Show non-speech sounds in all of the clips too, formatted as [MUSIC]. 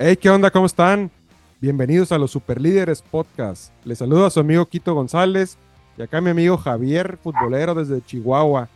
Hey, ¿qué onda? ¿Cómo están? Bienvenidos a los Superlíderes Podcast. Les saludo a su amigo Quito González y acá mi amigo Javier, futbolero desde Chihuahua.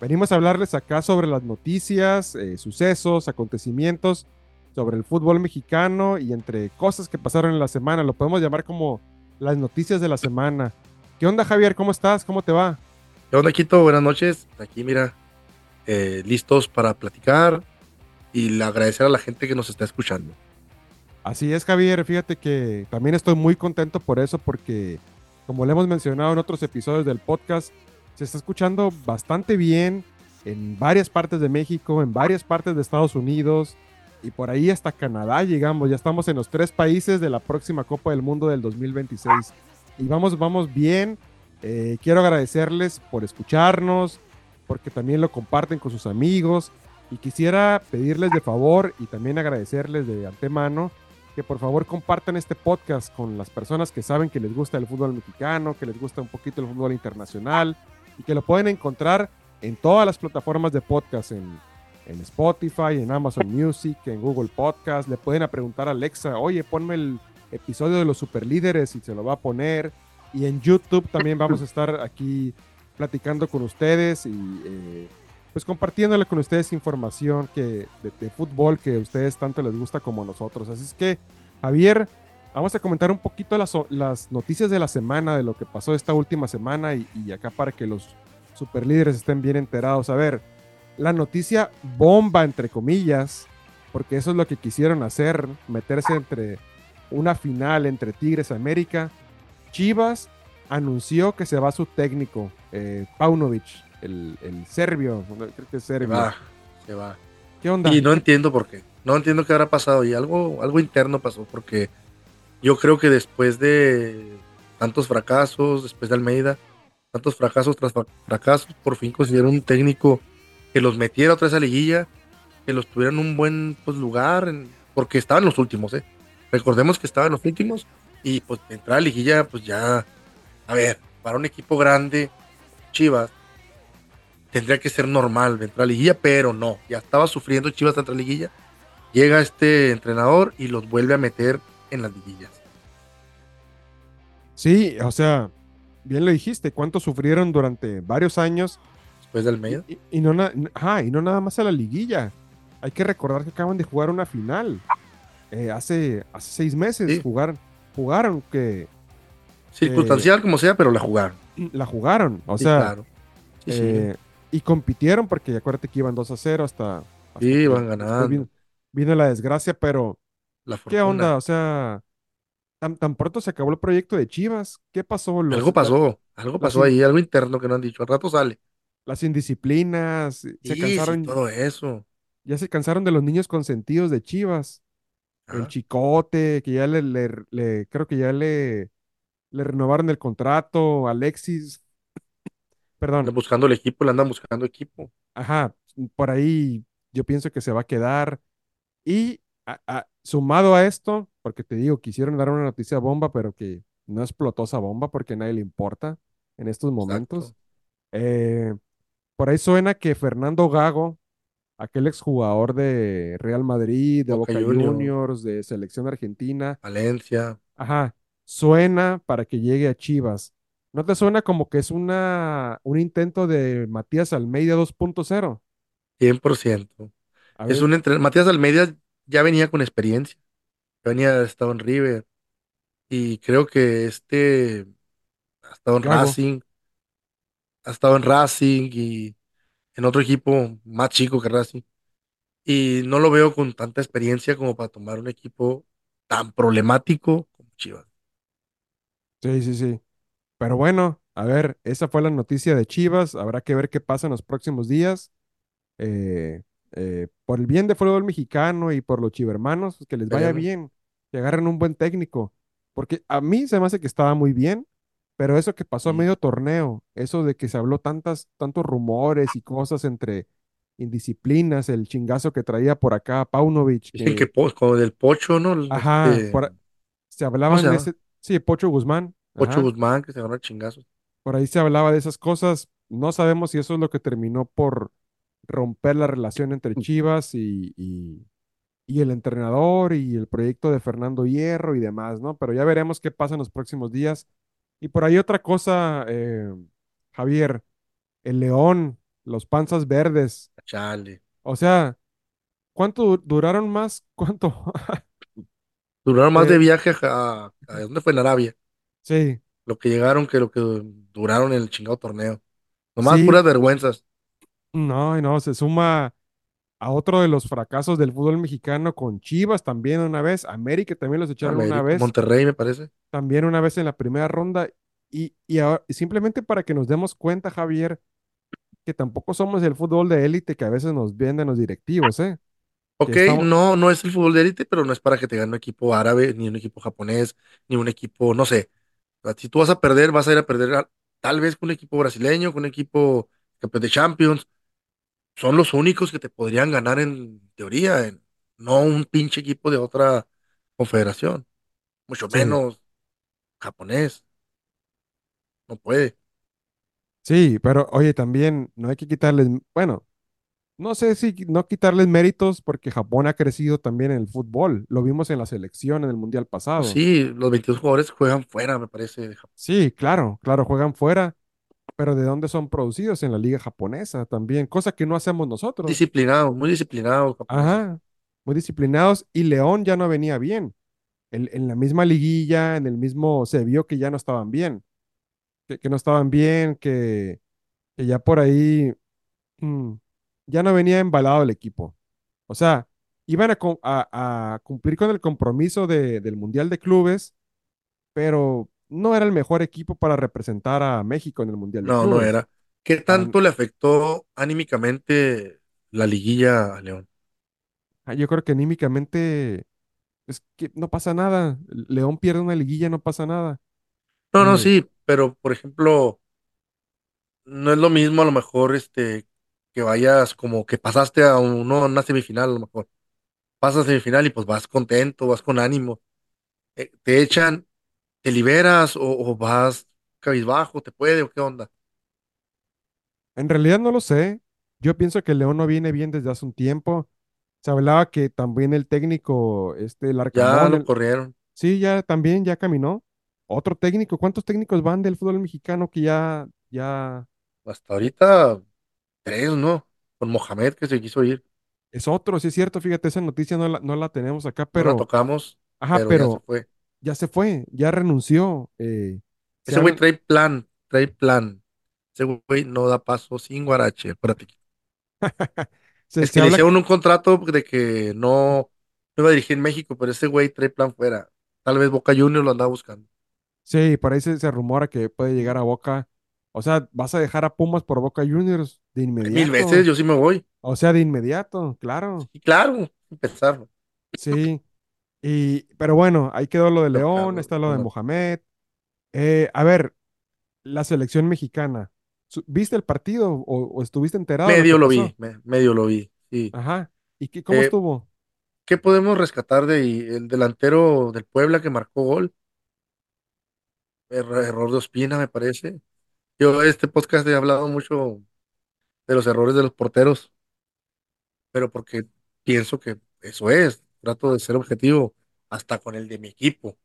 Venimos a hablarles acá sobre las noticias, eh, sucesos, acontecimientos sobre el fútbol mexicano y entre cosas que pasaron en la semana. Lo podemos llamar como las noticias de la semana. ¿Qué onda, Javier? ¿Cómo estás? ¿Cómo te va? ¿Qué onda, Quito? Buenas noches. Aquí, mira, eh, listos para platicar y agradecer a la gente que nos está escuchando. Así es, Javier. Fíjate que también estoy muy contento por eso, porque como le hemos mencionado en otros episodios del podcast, se está escuchando bastante bien en varias partes de México, en varias partes de Estados Unidos y por ahí hasta Canadá llegamos. Ya estamos en los tres países de la próxima Copa del Mundo del 2026. Y vamos, vamos bien. Eh, quiero agradecerles por escucharnos, porque también lo comparten con sus amigos. Y quisiera pedirles de favor y también agradecerles de antemano que por favor compartan este podcast con las personas que saben que les gusta el fútbol mexicano, que les gusta un poquito el fútbol internacional y que lo pueden encontrar en todas las plataformas de podcast, en, en Spotify, en Amazon Music, en Google Podcast. Le pueden preguntar a Alexa, oye, ponme el episodio de los superlíderes y se lo va a poner. Y en YouTube también vamos a estar aquí platicando con ustedes y eh, pues compartiéndole con ustedes información que, de, fútbol que a ustedes tanto les gusta como a nosotros. Así es que, Javier, vamos a comentar un poquito las, noticias de la semana, de lo que pasó esta última semana y, y acá para que los superlíderes estén bien enterados. A ver, la noticia bomba, entre comillas, porque eso es lo que quisieron hacer, meterse entre una final entre Tigres y América. Chivas anunció que se va su técnico, eh, Paunovic, el, serbio, creo que es serbio. Se va, se va. ¿Qué onda? Y no entiendo por qué. No entiendo qué habrá pasado. Y algo, algo interno pasó, porque yo creo que después de tantos fracasos, después de Almeida, tantos fracasos tras fracasos, por fin consiguieron un técnico que los metiera otra vez a liguilla, que los tuviera en un buen pues, lugar, porque estaban los últimos, ¿eh? Recordemos que estaban los últimos y pues entrar a liguilla, pues ya, a ver, para un equipo grande, Chivas, tendría que ser normal entrar a liguilla, pero no, ya estaba sufriendo Chivas entrar a liguilla. Llega este entrenador y los vuelve a meter en las liguillas. Sí, o sea, bien lo dijiste, cuánto sufrieron durante varios años. Después del medio. Y, no, y no nada más a la liguilla. Hay que recordar que acaban de jugar una final. Eh, hace, hace seis meses jugaron, jugaron que... Circunstancial como sea, pero la jugaron. La jugaron, o sea... Eh, y compitieron porque acuérdate que iban 2 a 0 hasta... sí, iban ganando. Vino, la desgracia, pero... ¿Qué onda? O sea, tan, tan, pronto se acabó el proyecto de Chivas. ¿Qué pasó? algo pasó, algo pasó ahí, algo interno que no han dicho. Al rato sale. Las indisciplinas, se cansaron. todo eso. Ya se cansaron de los niños consentidos de Chivas. El Chicote, que ya le, le, creo que ya le, le renovaron el contrato. Alexis, perdón. Anda buscando el equipo, le andan buscando equipo. Ajá, por ahí yo pienso que se va a quedar. Y sumado a esto, porque te digo, quisieron dar una noticia bomba, pero que no explotó esa bomba porque a nadie le importa en estos momentos. Eh, por ahí suena que Fernando Gago, aquel exjugador de Real Madrid, de Boca, Juniors, de Selección Argentina. Valencia. Ajá, suena para que llegue a Chivas. ¿No te suena como que es una, un intento de Matías Almeida 2.0? 100%. Es un entre... Matías Almeida ya venía con experiencia. Ya venía, estado en River. Y creo que este ha estado en Racing. Ha estado en Racing y en otro equipo más chico que Racing. Y no lo veo con tanta experiencia como para tomar un equipo tan problemático como Chivas. Sí, sí, sí. Pero bueno, a ver, esa fue la noticia de Chivas. Habrá que ver qué pasa en los próximos días. Eh, eh, por el bien de fútbol mexicano y por los chivermanos, pues, que les vaya bien, que agarren un buen técnico. Porque a mí se me hace que estaba muy bien, pero eso que pasó a medio torneo, eso de que se habló tantas, tantos rumores y cosas entre indisciplinas, el chingazo que traía por acá Paunovic. Que, que como del Pocho, ¿no? Ajá, este se hablaban de ese, sí, Pocho Guzmán. Pocho Guzmán, que se agarró chingazos. Por ahí se hablaba de esas cosas. No sabemos si eso es lo que terminó por, romper la relación entre Chivas y, y- y el entrenador y el proyecto de Fernando Hierro y demás, ¿no? Pero ya veremos qué pasa en los próximos días. Y por ahí otra cosa, eh, Javier, el León, los panzas verdes, Chale. o sea, ¿cuánto du- duraron más? ¿Cuánto? [LAUGHS] Duraron más de Eh, viaje a, a, ¿dónde fue? En Arabia. Sí, Lo que llegaron que lo que duraron en el chingado torneo. Nomás sí, puras vergüenzas. no, no, se suma a otro de los fracasos del fútbol mexicano con Chivas también una vez, América también los echaron una vez, Monterrey, me parece. también una vez en la primera ronda. Y, y ahora- y simplemente para que nos demos cuenta, Javier, que tampoco somos el fútbol de élite que a veces nos venden los directivos, ¿eh? Ok, estamos, no, no es el fútbol de élite, pero no es para que te gane un equipo árabe, ni un equipo japonés, ni un equipo, no sé. Sea, Si tú vas a perder, vas a ir a perder a- tal vez con un equipo brasileño, con un equipo campeón de Champions. Son los únicos que te podrían ganar en teoría, en- no un pinche equipo de otra confederación, mucho sí, menos japonés, no puede. sí, pero oye, también no hay que quitarles, bueno, no sé si no quitarles méritos porque Japón ha crecido también en el fútbol, lo vimos en la selección en el mundial pasado. sí, los 22 jugadores juegan fuera, me parece, de Japón. Sí, claro, claro, juegan fuera, pero ¿de dónde son producidos? En la liga japonesa también, cosa que no hacemos nosotros. Disciplinados, muy disciplinados japoneses. Ajá, muy disciplinados y León ya no venía bien. En, en la misma liguilla, en el mismo, se vio que ya no estaban bien, que, que no estaban bien, que, que ya por ahí mm, ya no venía embalado el equipo. O sea, iban a, cu- a- a cumplir con el compromiso de- del Mundial de Clubes, pero no era el mejor equipo para representar a México en el Mundial de No, no Clubes. era. ¿Qué tanto le afectó anímicamente la liguilla a León? ah, yo creo que anímicamente es que no pasa nada. León pierde una liguilla, no pasa nada. No, no, sí, pero por ejemplo, no es lo mismo a lo mejor este que vayas como que pasaste a uno, una semifinal, a lo mejor. Pasas a semifinal y pues vas contento, vas con ánimo. Eh, te echan, te liberas o, o vas cabizbajo, te puede o qué onda. En realidad no lo sé. Yo pienso que León no viene bien desde hace un tiempo. Se hablaba que también el técnico, este, el Ya Arcamón, lo el- corrieron. sí, ya también ya caminó. Otro técnico, ¿cuántos técnicos van del fútbol mexicano que ya, ya Hasta ahorita tres, ¿no? Con Mohamed que se quiso ir. es otro? Sí es cierto, fíjate, esa noticia no la, no la tenemos acá, No la pero, tocamos, ajá, pero ya se pero fue. ya se fue, ya renunció. eh, se Ese güey trae plan, trae plan. Ese güey no da paso sin guarache. Acuérdate. [LAUGHS] se, Es se que le habla, hicieron un contrato de que no, no iba a dirigir en México, pero ese güey trae plan fuera. Tal vez Boca Juniors lo andaba buscando. sí, por ahí se, se rumora que puede llegar a Boca. O sea, vas a dejar a Pumas por Boca Juniors de Ay, Mil veces inmediato. yo sí me voy. O sea, de inmediato, claro. Y claro, pensarlo. Sí. Y, pero bueno, ahí quedó lo de León, claro, está lo de. Mohamed. Eh, a ver, la selección mexicana. ¿Viste el partido o, o estuviste enterado Medio lo vi, me- medio lo vi. Sí. Ajá. ¿Y qué, cómo Eh, estuvo? ¿qué podemos rescatar de? El delantero del Puebla que marcó gol? Error de Ospina, me parece. Yo este podcast he hablado mucho de los errores de los porteros, pero porque pienso que eso es. Trato de ser objetivo hasta con el de mi equipo.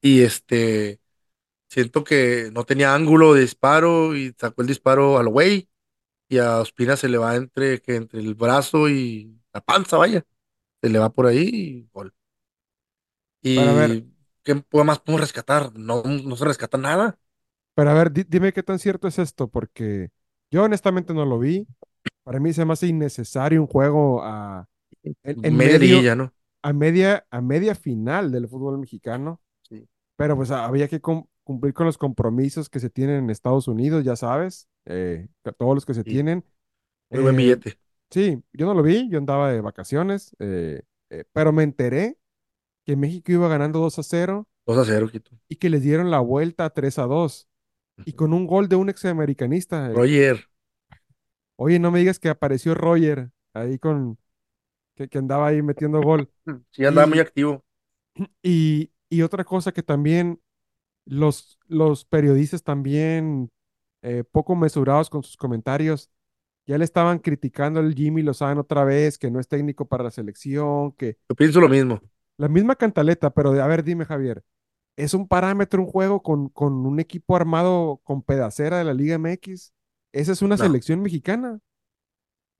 Y este, siento que no tenía ángulo de disparo y sacó el disparo al güey y a Ospina se le va entre, que entre el brazo y la panza, vaya. Se le va por ahí y gol. Para ver, ¿Y qué más podemos rescatar? No, no se rescata nada. Para ver, di- dime qué tan cierto es esto, porque yo honestamente no lo vi. Para mí se me hace innecesario un juego a, en, en Media medio, ¿no? a media, a media final del fútbol mexicano. Sí. Pero pues había que cum- cumplir con los compromisos que se tienen en Estados Unidos, ya sabes, eh, todos los que se Sí, tienen. muy buen Eh, billete. sí, yo no lo vi, yo andaba de vacaciones, eh, pero me enteré que México iba ganando 2 a cero 2 a 0, Quito. y que les dieron la vuelta 3 a 2 y con un gol de un examericanista. el- Roger, oye, no me digas que apareció Roger ahí con, que, que andaba ahí metiendo gol. [LAUGHS] sí andaba muy Y, activo. y, y otra cosa que también los, los periodistas también eh, poco mesurados con sus comentarios. ya le estaban criticando al Jimmy Lozano otra vez, que no es técnico para la selección, que Yo pienso lo mismo. la misma cantaleta, pero de, a ver, dime Javier, ¿es un parámetro un juego con, con un equipo armado con pedacera de la Liga MX? ¿Esa es una No, selección mexicana?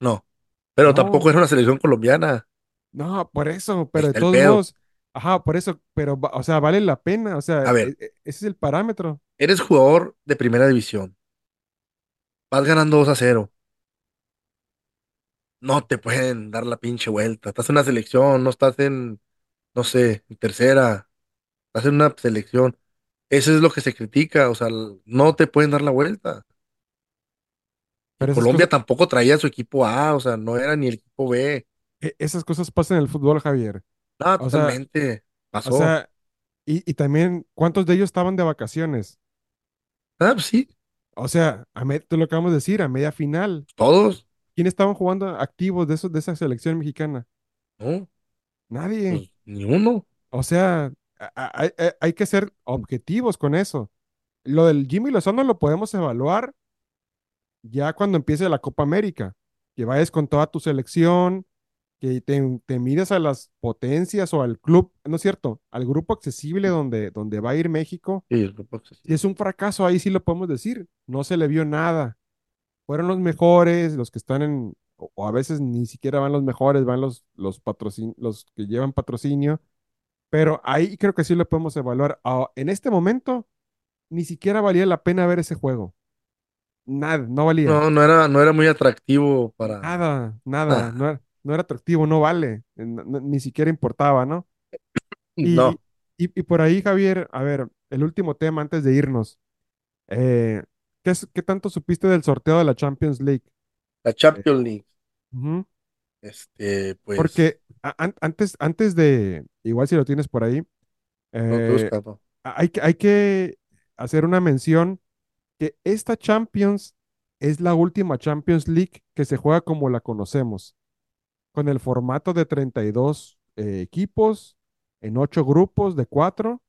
no. Pero tampoco era una selección colombiana. no, por eso, pero de todos modos, ajá, por eso, pero, o sea, vale la pena, o sea, A e- ver, e- ese es el parámetro. eres jugador de primera división. Vas ganando 2 a cero. No te pueden dar la pinche vuelta. Estás en una selección, no estás en, no sé, en tercera. Estás en una selección. Eso es lo que se critica. O sea, no te pueden dar la vuelta. Pero Colombia cosas, tampoco traía su equipo A, o sea, no era ni el equipo B. e- esas cosas pasan en el fútbol, Javier. O sea, totalmente. o Pasó. sea, y, y también, ¿cuántos de ellos estaban de vacaciones? Ah, pues sí, O sea, a te lo acabamos de decir, a media final. todos. ¿Quién estaban jugando activos de esos, de esa selección mexicana? No, Nadie. pues ni uno. O sea, hay, hay- hay que ser objetivos con eso. Lo del Jimmy Lozano lo podemos evaluar ya cuando empiece la Copa América, que vayas con toda tu selección, que te, te mides a las potencias o al club, no es cierto, al grupo accesible donde, donde va a ir México. Sí, el grupo Si accesible. es un fracaso, ahí sí lo podemos decir. No se le vio nada. Fueron los mejores, los que están en, o, o a veces ni siquiera van los mejores, van los, los, patrocin- los que llevan patrocinio, pero ahí creo que sí lo podemos evaluar. Ah, en este momento, ni siquiera valía la pena ver ese juego. Nada, no valía. No, no era, no era muy atractivo para Nada, nada, nada. no era, no era atractivo, no vale, eh, no- no- ni siquiera importaba, ¿no? [CLEARS THROAT] Y, No, y, y por ahí, Javier, a ver, el último tema antes de irnos. eh, ¿qué, qué tanto supiste del sorteo de la Champions League? la Eh, Champions League, ujú, este, pues, Porque a- an- antes, antes de, igual si lo tienes por ahí, no eh, a- hay, que- hay que hacer una mención que esta Champions es la última Champions League que se juega como la conocemos. con el formato de 32 eh, equipos en ocho grupos de cuatro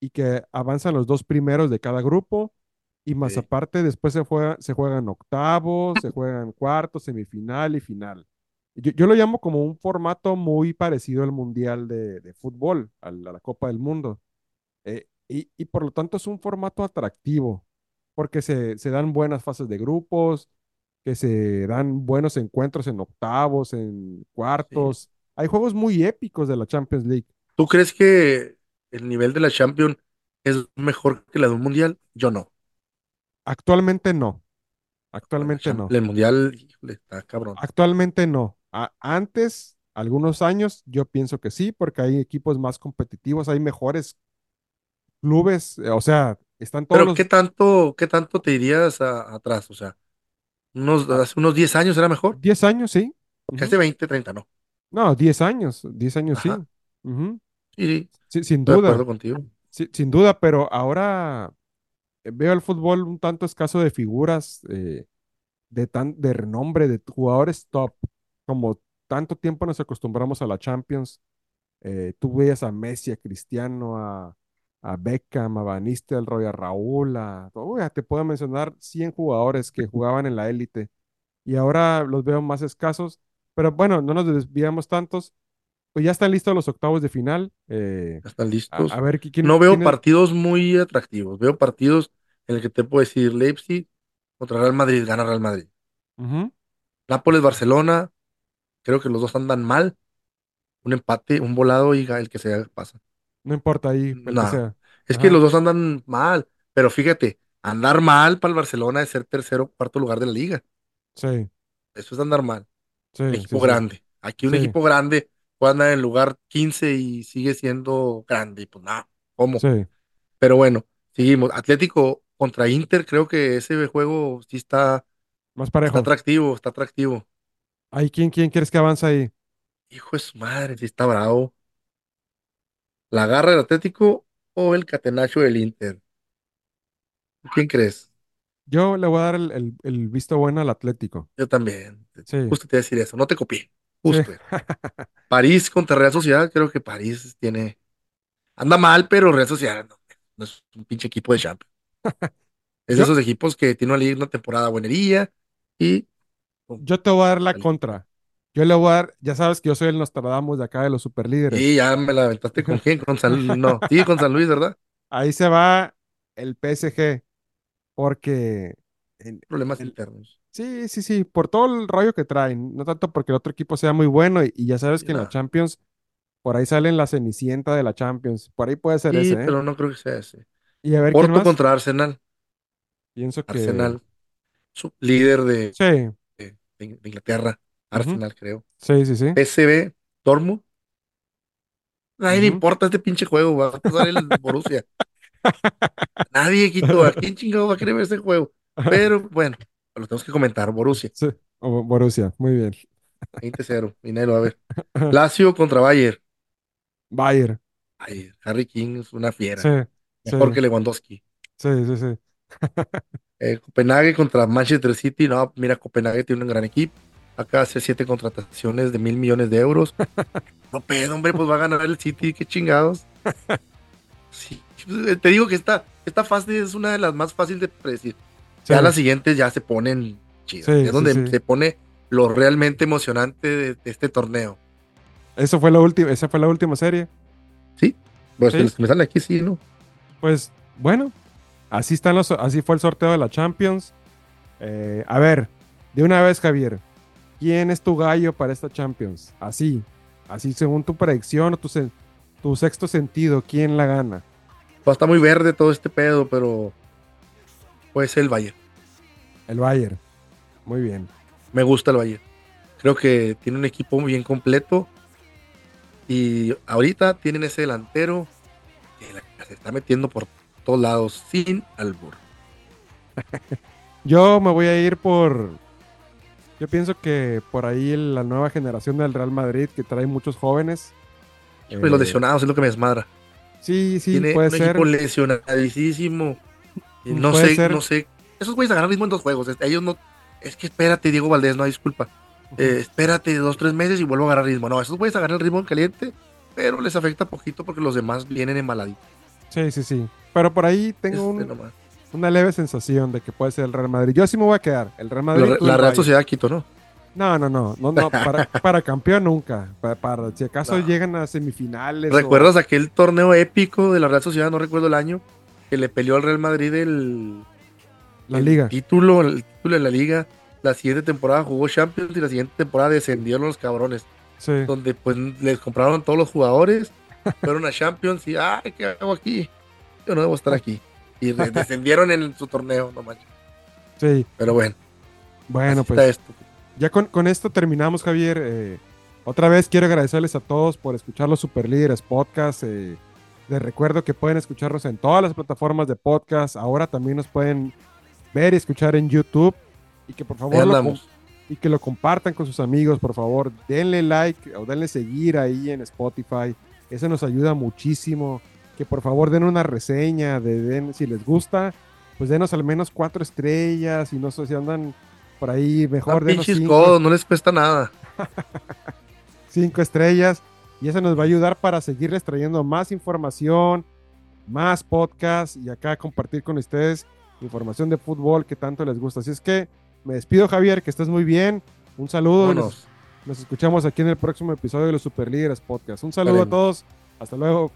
y que avanzan los dos primeros de cada grupo y más Sí, aparte después se juega, se juegan octavos, [LAUGHS] se juegan cuartos, semifinal y final. Yo, yo lo llamo como un formato muy parecido al Mundial de, de fútbol, a la Copa del Mundo. Eh, y, y por lo tanto es un formato atractivo, porque se, se dan buenas fases de grupos, que se dan buenos encuentros en octavos, en sí. cuartos. Hay juegos muy épicos de la Champions League. ¿Tú crees que el nivel de la Champions es mejor que la de un mundial? Yo no. Actualmente no, actualmente no, el mundial, híjole, está cabrón. actualmente no. A- antes, algunos años, yo pienso que sí, porque hay equipos más competitivos, hay mejores clubes, eh, o sea, están todos Pero ¿qué tanto, qué tanto te irías a- atrás? O sea, unos, ah, hace unos 10 años era mejor, 10 años, sí. porque hace ujú. 20 30 no. No, 10 años, 10 años, Ajá, sí. ujú. sí, sí, Sí, sin estoy de acuerdo duda, contigo. sí, sin duda, pero ahora eh, veo el fútbol un tanto escaso de figuras eh, de, tan, de renombre, de jugadores top, como tanto tiempo nos acostumbramos a la Champions. eh, tú veías a Messi, a Cristiano, a, a Beckham, a Van Nistelrooy, a Raúl, a, uy, te puedo mencionar 100 jugadores que jugaban en la élite y ahora los veo más escasos, pero bueno, no nos desviamos tantos, pues ya están listos los octavos de final. eh, Ya están a, a listos. ver qui- quién, No veo quién partidos muy atractivos. Veo partidos en el que te puedo decir Leipzig contra Real Madrid, gana Real Madrid. Nápoles, Barcelona, creo que los dos andan mal. Un empate, un volado y el que sea pasa. No importa ahí, el que No, sea. es que los dos andan mal. Pero fíjate, andar mal para el Barcelona es ser tercero o cuarto lugar de la liga. sí, Eso es andar mal. Un sí, sí, equipo sí, grande. Aquí un equipo grande puede andar en el lugar 15 y sigue siendo grande. Y pues nada, ¿cómo? sí, Pero bueno, seguimos. Atlético contra Inter, creo que ese juego sí está, más está parejo. atractivo, está atractivo. Ahí, ¿quién, quién quieres que avance ahí? Hijo de su madre, sí está bravo. ¿La garra del Atlético o el catenacho del Inter? ¿Quién crees? Yo le voy a dar el, el- el visto bueno al Atlético. Yo también. Sí, Justo te iba a decir eso, no te copié. sí, Justo. era. [LAUGHS] París contra Real Sociedad, creo que París tiene. Anda mal, pero Real Sociedad no, no es un pinche equipo de Champions. [LAUGHS] Es de yo, esos equipos que tiene una, liga- una temporada buenería y Yo te voy a dar la contra. Yo le voy a dar, ya sabes que yo soy el Nostradamus de acá de los superlíderes. Sí, ya me la aventaste con quién, con San Luis. No, sí, con San Luis, ¿verdad? Ahí se va el PSG, porque... Problemas internos. Sí, sí, sí, por todo el rollo que traen, no tanto porque el otro equipo sea muy bueno y, ya sabes que en la Champions, por ahí salen la cenicienta de la Champions, por ahí puede ser ese. Sí, ¿eh? pero no creo que sea ese. Y a ver, Porto contra Arsenal. Pienso que... Arsenal, líder de, sí. De, Inglaterra, Arsenal, creo. Sí, sí, sí. PSV, Dortmund. Nadie le importa este pinche juego, va a pasar el [LAUGHS] Borussia. Nadie, Quito, ¿a quién chingado va a querer ver ese juego? Pero bueno, lo tenemos que comentar, Borussia. Sí, Borussia, muy bien. 20-0, y nadie lo va a ver. [LAUGHS] Lazio contra Bayer. Bayer. Ay, Harry King es una fiera. Sí, Mejor que Lewandowski. Sí, sí, sí. [LAUGHS] eh, Copenhague contra Manchester City. No, mira, Copenhague tiene un gran equipo. Acá hace siete contrataciones de mil millones de euros. [LAUGHS] no pedo, hombre, pues va a ganar el City, qué chingados. Sí, te digo que esta, esta fase es una de las más fáciles de predecir. Ya las siguientes ya se ponen chidas. es donde se pone lo realmente emocionante de, este torneo. Eso fue la última, esa fue la última serie. Sí, pues me sale aquí, sí, ¿no? Pues bueno, así están los, así fue el sorteo de la Champions. Eh, a ver, de una vez, Javier, ¿quién es tu gallo para esta Champions? Así, así según tu predicción o tu, tu sexto sentido, ¿quién la gana? Pues está muy verde todo este pedo, pero puede ser el Bayern. El Bayern, muy bien. Me gusta el Bayern. Creo que tiene un equipo muy bien completo. Y ahorita tienen ese delantero que se está metiendo por todos lados sin albur. Yo me voy a ir por. Yo pienso que por ahí la nueva generación del Real Madrid que trae muchos jóvenes. Pues los lesionados es lo que me desmadra. Sí, sí, Tiene puede un ser. equipo lesionadísimo. No sé, no sé. Esos güeyes agarran ritmo en dos juegos. Ellos no. Es que espérate, Diego Valdés, no, disculpa. Eh, espérate dos, tres meses y vuelvo a agarrar ritmo. No, esos güeyes agarran el ritmo en caliente, pero les afecta poquito porque los demás vienen embaladitos. Sí, sí, sí. Pero por ahí tengo una leve sensación de que puede ser el Real Madrid. Yo sí me voy a quedar. El Real Madrid. La, Real Sociedad Quito, ¿no? No, no, no, no, no para, [LAUGHS] campeón nunca. Para, si acaso llegan a semifinales. ¿Recuerdas aquel torneo épico de la Real Sociedad? No recuerdo el año que le peleó al Real Madrid el, la liga. Título, el título en la liga. La siguiente temporada jugó Champions y la siguiente temporada descendieron los cabrones. Sí. Donde pues les compraron todos los jugadores, fueron a Champions y ay, ¿qué hago aquí? Yo no debo estar aquí. Y [LAUGHS] descendieron en su torneo, no manches. Sí. Pero bueno. Bueno, pues. Ya con, esto terminamos, Javier. Eh, otra vez quiero agradecerles a todos por escuchar los Super Líderes Podcast. Eh, les recuerdo que pueden escucharnos en todas las plataformas de podcast. Ahora también nos pueden ver y escuchar en YouTube. Y que por favor lo, y que lo compartan con sus amigos, por favor. Denle like o denle seguir ahí en Spotify. Eso nos ayuda muchísimo. Que por favor den una reseña de den, si les gusta, pues denos al menos cuatro estrellas. Y no sé si andan por ahí mejor de cinco. no les cuesta nada. [LAUGHS] cinco estrellas. Y eso nos va a ayudar para seguirles trayendo más información, más podcasts y acá compartir con ustedes información de fútbol que tanto les gusta. Así es que me despido, Javier, que estés muy bien. Un saludo. Nos, escuchamos aquí en el próximo episodio de los Super Líderes Podcast. Un saludo a todos. Hasta luego.